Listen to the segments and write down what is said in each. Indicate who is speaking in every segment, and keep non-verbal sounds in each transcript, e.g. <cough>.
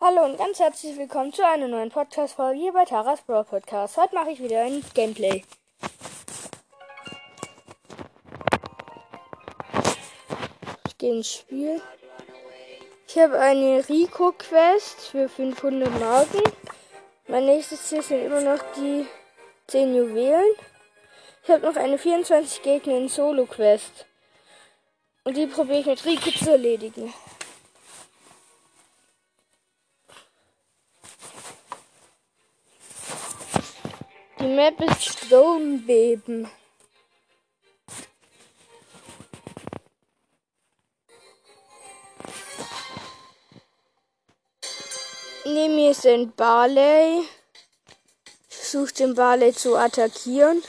Speaker 1: Hallo und ganz herzlich willkommen zu einer neuen Podcast-Folge hier bei Taras Brawl Podcast. Heute mache ich wieder ein Gameplay. Ich gehe ins Spiel. Ich habe eine Rico-Quest für 500 Marken. Mein nächstes Ziel sind immer noch die 10 Juwelen. Ich habe noch eine 24 Gegner in Solo-Quest. Und die probiere ich mit Rico zu erledigen. Die Map ist Stonebeben. Neben mir ein Barley. Ich versuche den Barley zu attackieren.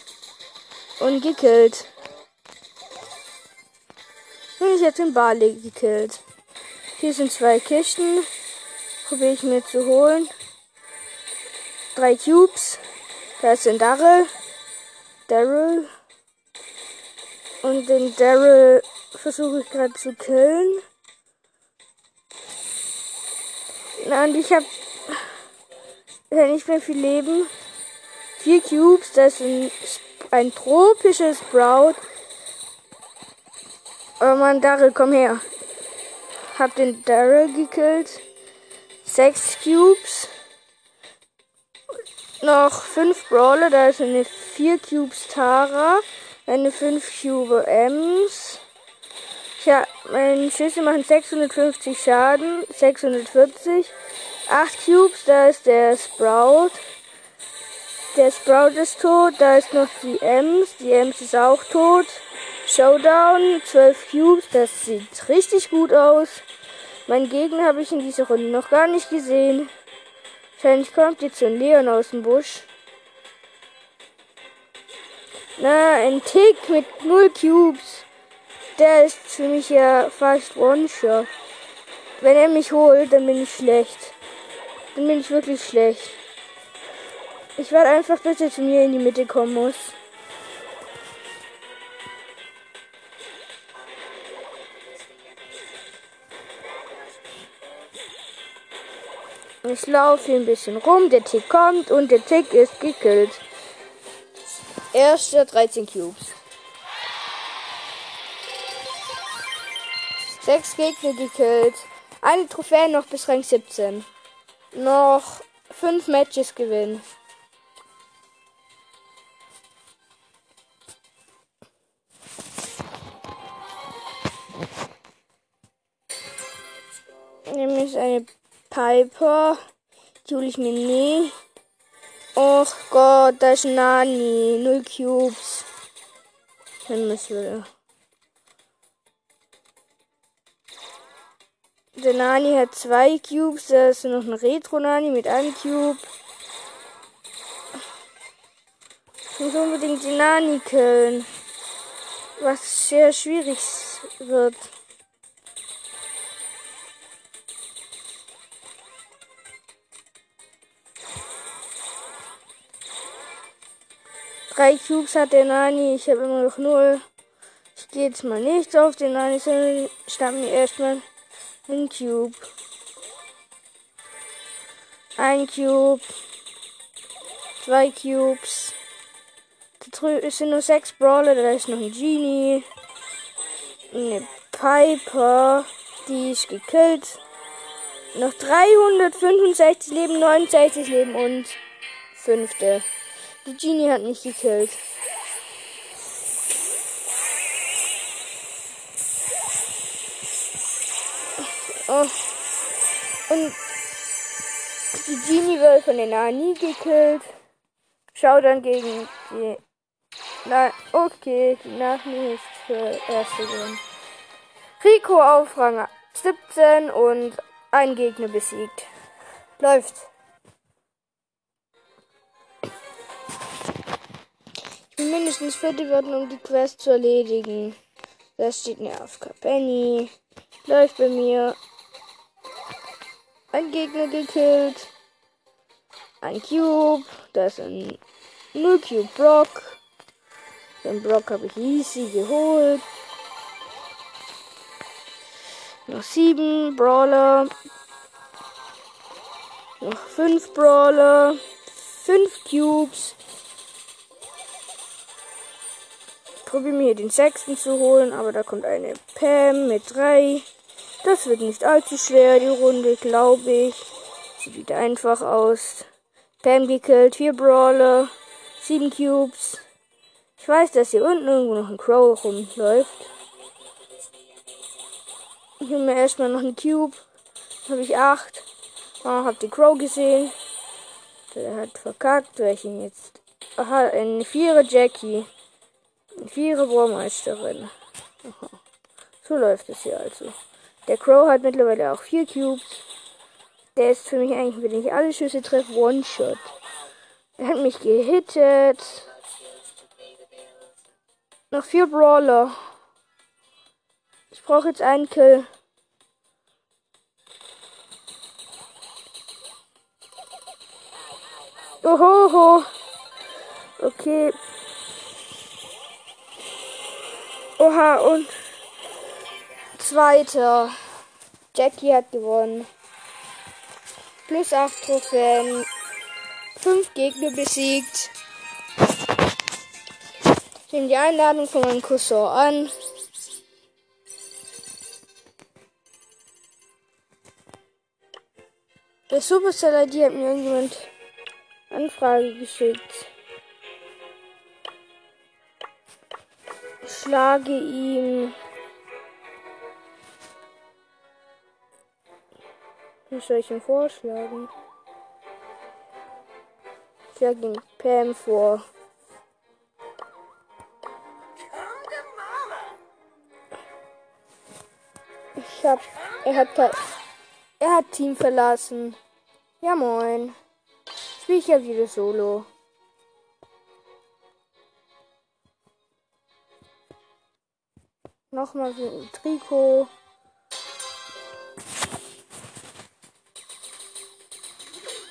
Speaker 1: Und gekillt. Und ich habe den Barley gekillt. Hier sind zwei Kisten. Probiere ich mir zu holen. Drei Cubes. Da ist ein Daryl. Daryl. Und den Daryl versuche ich gerade zu killen. Na, und ich habe ja nicht mehr viel Leben. Vier Cubes, das ist ein, ein tropisches Sprout. Oh man, Daryl, komm her. Hab den Daryl gekillt. Sechs Cubes noch fünf Brawler. Da ist eine 4 Cubes Tara, eine 5 Cube Ems. Ja, meine Schüsse machen 650 Schaden, 640. 8 Cubes, da ist der Sprout. Der Sprout ist tot, da ist noch die Ems, die Ems ist auch tot. Showdown, 12 Cubes, das sieht richtig gut aus. Mein Gegner habe ich in dieser Runde noch gar nicht gesehen. Wahrscheinlich kommt jetzt ein Leon aus dem Busch. Na, ein Tick mit null Cubes. Der ist für mich ja fast One-Shot. Wenn er mich holt, dann bin ich schlecht. Dann bin ich wirklich schlecht. Ich werde einfach, bis er zu mir in die Mitte kommen muss. Ich laufe ein bisschen rum, der Tick kommt und der Tick ist gekillt. Erste 13 Cubes. Sechs Gegner gekillt. Eine Trophäe noch bis Rang 17. Noch fünf Matches gewinnen. Nämlich eine Piper. Hole ich mir nie. Och Gott, da ist Nani. Null Cubes. Dann müssen wir. Der Nani hat zwei Cubes. Da ist noch ein Retro-Nani mit einem Cube. Ich muss unbedingt die Nani killen. Was sehr schwierig wird. Drei Cubes hat der Nani. Ich habe immer noch null. Ich gehe jetzt mal nicht auf den Nani, sondern schnapp mir erstmal einen Cube. Ein Cube. Zwei Cubes. Es sind nur sechs Brawler. Da ist noch ein Genie. Eine Piper. Die ist gekillt. Noch 365 Leben, 69 Leben und fünfte. Die Genie hat mich gekillt. Oh. Und die Genie wird von den Nani gekillt. Schau dann gegen die. Nein, okay, die Nani ist für erste drin. Rico auf Rang 17 und ein Gegner besiegt. Läuft. Mindestens fertig werden, um die Quest zu erledigen. Das steht mir auf Penny. Läuft bei mir. Ein Gegner gekillt. Ein Cube. Da ist ein 0 Cube Brock. Den Brock habe ich easy geholt. Noch sieben Brawler. Noch 5 Brawler. 5 Cubes. Probiere mir hier den sechsten zu holen, aber da kommt eine Pam mit 3. Das wird nicht allzu schwer, die Runde, glaube ich. Sieht wieder einfach aus. Pam gekillt, 4 Brawler, 7 Cubes. Ich weiß, dass hier unten irgendwo noch ein Crow rumläuft. Ich nehme mir erstmal noch einen Cube. Habe ich 8. Oh, hab die Crow gesehen. Der hat verkackt, welchen jetzt. Aha, eine Vierer Jackie. Eine Vierer Baumeisterin. <laughs> So läuft es hier also. Der Crow hat mittlerweile auch vier Cubes. Der ist für mich eigentlich, wenn ich alle Schüsse treffe, One-Shot. Er hat mich gehittet. Noch vier Brawler. Ich brauche jetzt einen Kill. Ohoho. Okay. Oha, und zweiter. Jackie hat gewonnen. Plus 8 Trophäen. 5 Gegner besiegt. Ich nehme die Einladung von meinem Cousin an. Der Supercell ID hat mir irgendjemand Anfrage geschickt. Schlage ihm. Was soll ich ihm vorschlagen? Ich schlage ihm Pam vor. Ich hab. Er hat. Er hat Team verlassen. Ja moin spiele ich ja wieder solo. Nochmal so ein Trikot.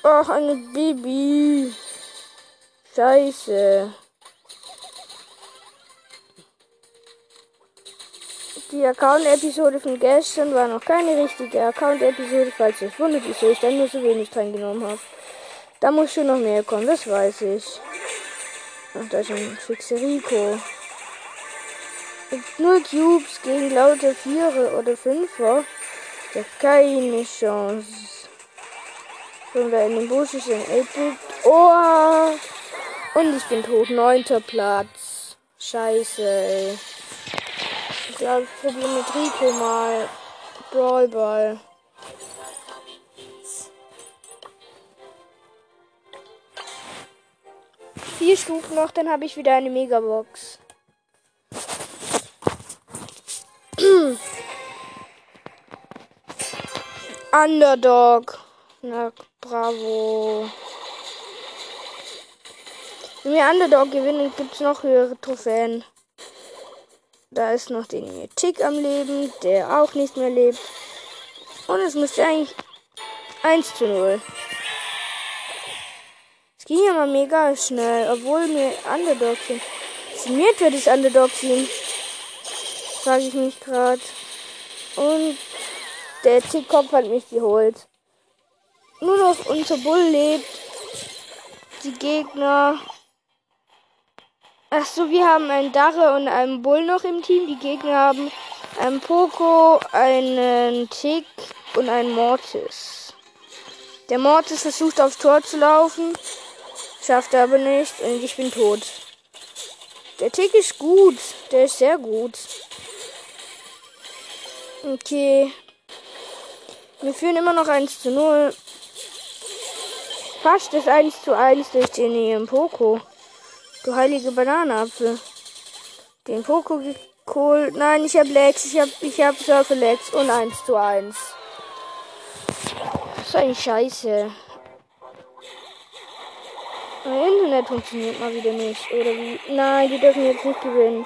Speaker 1: Ach, eine Baby. Scheiße. Die Account-Episode von gestern war noch keine richtige Account-Episode, falls ihr euch wundert, wieso ich dann nur so wenig dran genommen habe. Da muss schon noch mehr kommen, das weiß ich. Ach, da ist ein Fixerico. Null Cubes gegen lauter Vierer oder Fünfer. Da keine Chance. Schon da in dem Busch ist ein Epic. Oh! Und ich bin tot. Neunter Platz. Scheiße, ey. Ich glaube, ich probiere mit Rico mal. Brawlball. Vier Stufen noch, dann habe ich wieder eine Megabox. Underdog. Na, bravo. Wenn wir Underdog gewinnen, gibt es noch höhere Trophäen. Da ist noch den Tick am Leben, der auch nicht mehr lebt. Und es müsste eigentlich 1 zu 0 ging ja mal mega schnell, obwohl mir Underdog sind. Signiert wird das Underdog-Team. Frage ich mich gerade. Und der Tickkopf hat mich geholt. Nur noch unser Bull lebt. Die Gegner. Achso, wir haben einen Darre und einen Bull noch im Team. Die Gegner haben einen Poco, einen Tick und einen Mortis. Der Mortis versucht aufs Tor zu laufen. Schafft er aber nicht und ich bin tot. Der Tick ist gut. Der ist sehr gut. Okay. Wir führen immer noch 1 zu 0. Fast das 1 zu 1 durch den ihren Poco. Du heilige Bananenapfel. Den Poco geholt. Nein, ich hab Lex. Ich hab, ich hab Surfer Lex und 1 zu 1. Das ist eigentlich scheiße. Mein Internet funktioniert mal wieder nicht. Oder wie? Nein, die dürfen jetzt nicht gewinnen.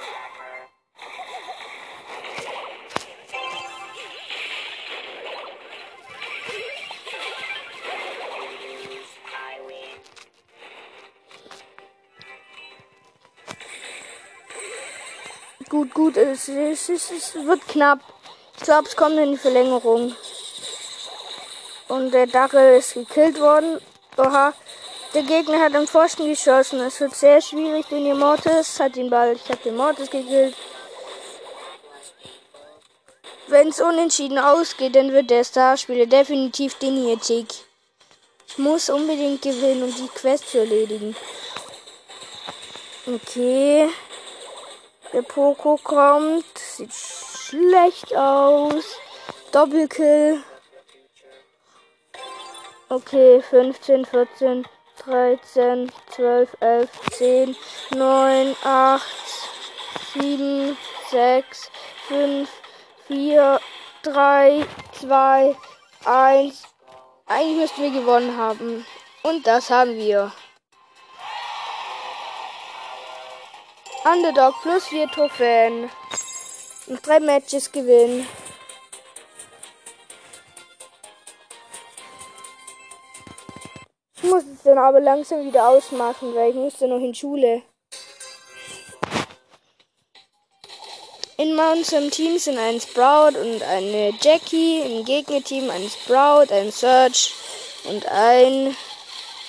Speaker 1: Gut, gut, es, es, es, es wird knapp. Ich glaube, es kommt in die Verlängerung. Und der Dachel ist gekillt worden. Oha. Der Gegner hat am Pfosten geschossen. Es wird sehr schwierig, denn ihr Mortis hat den Ball. Ich habe den Mortis gekillt. Wenn es unentschieden ausgeht, dann wird der Starspieler definitiv den hier tick. Ich muss unbedingt gewinnen, um die Quest zu erledigen. Okay. Der Poco kommt. Sieht schlecht aus. Doppelkill. Okay, 15, 14, 13, 12, 11, 10, 9, 8, 7, 6, 5, 4, 3, 2, 1. Eigentlich müssten wir gewonnen haben. Und das haben wir. Underdog plus 4 Trophäen. Noch drei Matches gewinnen. Ich muss es dann aber langsam wieder ausmachen, weil ich musste noch in Schule. In unserem Team sind ein Sprout und eine Jackie. Im Gegnerteam ein Sprout, ein Search und ein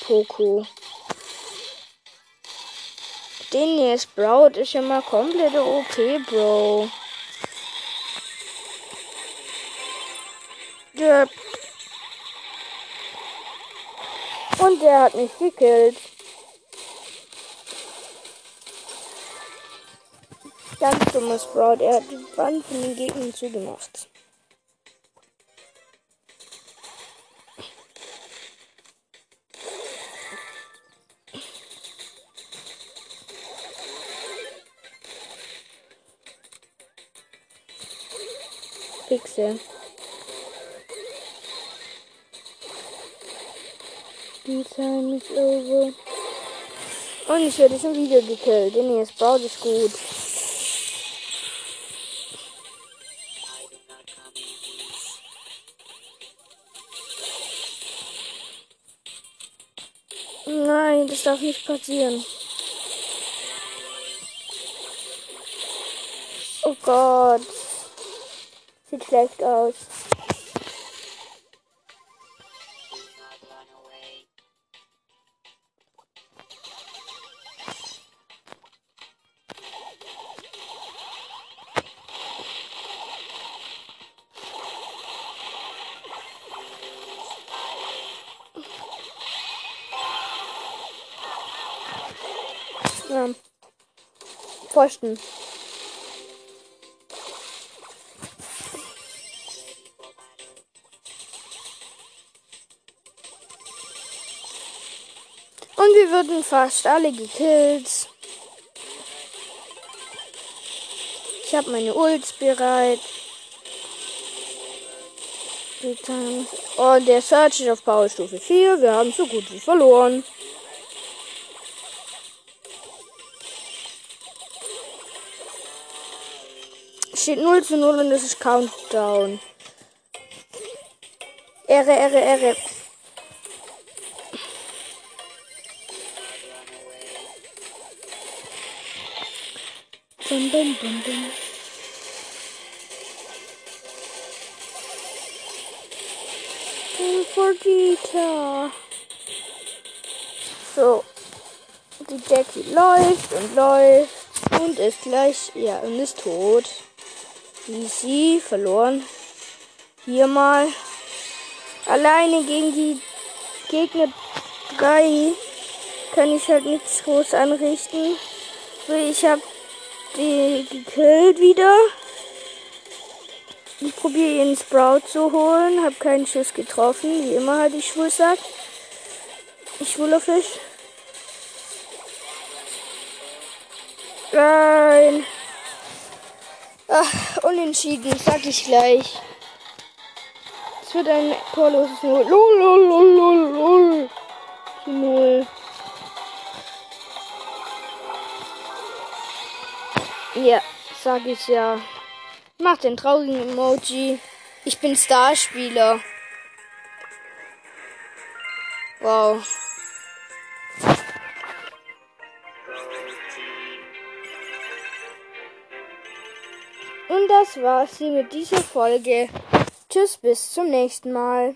Speaker 1: Poco. Den hier Sprout ist mal komplett OP, Bro. Der und der hat mich gekillt. Ganz dummer Sprout. Er hat die Wand von den Gegnern zugemacht. Pixel. Die time is over. Und ich werde schon wieder gekillt. Denn jetzt baut es gut. Nein, das darf nicht passieren. Oh Gott. Sieht schlecht aus. Pfosten. Wir würden fast alle gekillt. Ich habe meine Ults bereit. Und der Search ist auf Powerstufe 4. Wir haben so gut wie verloren. steht 0 zu 0 und es ist Countdown. Ehre, Ehre, Ehre. Bum, bum, bum, bum. Vegeta. So. Die Jackie läuft und läuft und ist gleich, ja, und ist tot. Easy, verloren. Hier mal. Alleine gegen die Gegner 3 kann ich halt nichts groß anrichten. Ich habe gekillt wieder. Ich probiere ihren Sprout zu holen. Habe keinen Schuss getroffen. Wie immer halt ich schwul sagt. Ich schwuler Fisch. Nein. Ach, unentschieden, sag ich gleich. Es wird ein torloses Null. Lol, lol, lol, lol, lol. Null. Ja, sag ich ja. Mach den traurigen Emoji. Ich bin Starspieler. Wow. Und das war's hier mit dieser Folge. Tschüss, bis zum nächsten Mal.